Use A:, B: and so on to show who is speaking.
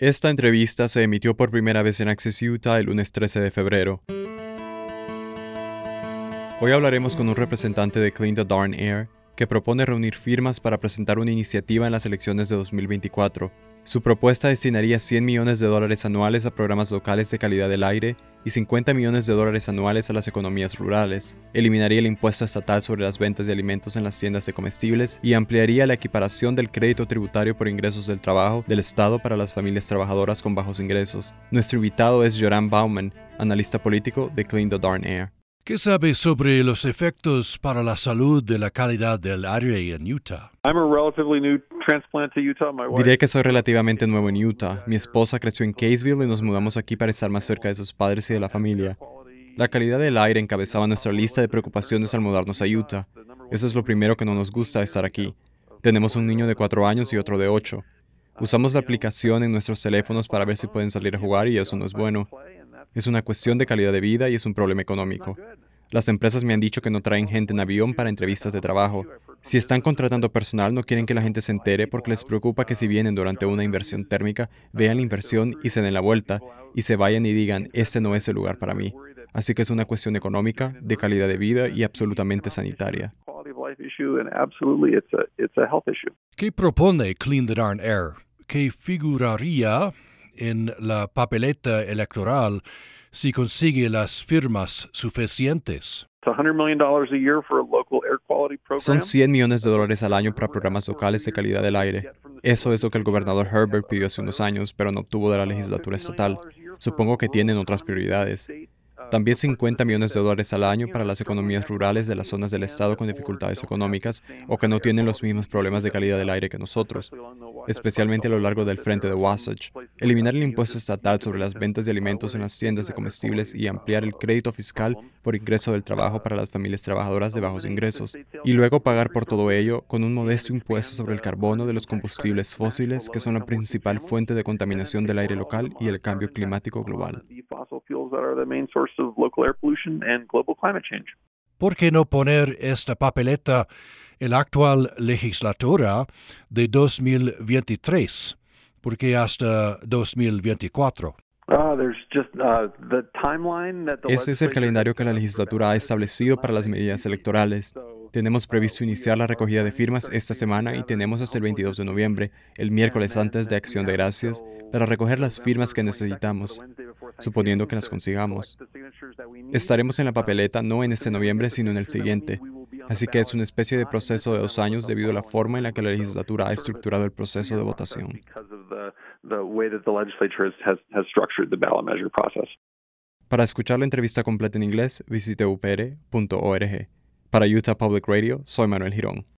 A: Esta entrevista se emitió por primera vez en Access Utah el lunes 13 de febrero. Hoy hablaremos con un representante de Clean the Darn Air que propone reunir firmas para presentar una iniciativa en las elecciones de 2024 su propuesta destinaría 100 millones de dólares anuales a programas locales de calidad del aire y 50 millones de dólares anuales a las economías rurales. Eliminaría el impuesto estatal sobre las ventas de alimentos en las tiendas de comestibles y ampliaría la equiparación del crédito tributario por ingresos del trabajo del Estado para las familias trabajadoras con bajos ingresos. Nuestro invitado es Joran Bauman, analista político de Clean the Darn Air.
B: ¿Qué sabe sobre los efectos para la salud de la calidad del aire en Utah?
A: Diré que soy relativamente nuevo en Utah. Mi esposa creció en Caseville y nos mudamos aquí para estar más cerca de sus padres y de la familia. La calidad del aire encabezaba nuestra lista de preocupaciones al mudarnos a Utah. Eso es lo primero que no nos gusta estar aquí. Tenemos un niño de cuatro años y otro de ocho. Usamos la aplicación en nuestros teléfonos para ver si pueden salir a jugar y eso no es bueno. Es una cuestión de calidad de vida y es un problema económico. Las empresas me han dicho que no traen gente en avión para entrevistas de trabajo. Si están contratando personal, no quieren que la gente se entere porque les preocupa que si vienen durante una inversión térmica, vean la inversión y se den la vuelta y se vayan y digan, este no es el lugar para mí. Así que es una cuestión económica, de calidad de vida y absolutamente sanitaria.
B: ¿Qué propone Clean the Darn Air? ¿Qué figuraría en la papeleta electoral si consigue las firmas suficientes.
A: Son 100 millones de dólares al año para programas locales de calidad del aire. Eso es lo que el gobernador Herbert pidió hace unos años, pero no obtuvo de la legislatura estatal. Supongo que tienen otras prioridades. También 50 millones de dólares al año para las economías rurales de las zonas del estado con dificultades económicas o que no tienen los mismos problemas de calidad del aire que nosotros, especialmente a lo largo del frente de Wasatch. Eliminar el impuesto estatal sobre las ventas de alimentos en las tiendas de comestibles y ampliar el crédito fiscal por ingreso del trabajo para las familias trabajadoras de bajos ingresos. Y luego pagar por todo ello con un modesto impuesto sobre el carbono de los combustibles fósiles que son la principal fuente de contaminación del aire local y el cambio climático global.
B: ¿Por qué no poner esta papeleta en la actual legislatura de 2023? Porque hasta 2024.
A: Uh, Ese es el calendario que la legislatura ha establecido para las medidas electorales. Tenemos previsto iniciar la recogida de firmas esta semana y tenemos hasta el 22 de noviembre, el miércoles antes de Acción de Gracias, para recoger las firmas que necesitamos, suponiendo que las consigamos. Estaremos en la papeleta no en este noviembre, sino en el siguiente. Así que es una especie de proceso de dos años debido a la forma en la que la legislatura ha estructurado el proceso de votación. Para escuchar la entrevista completa en inglés, visite upr.org. Para Utah Public Radio, soy Manuel Girón.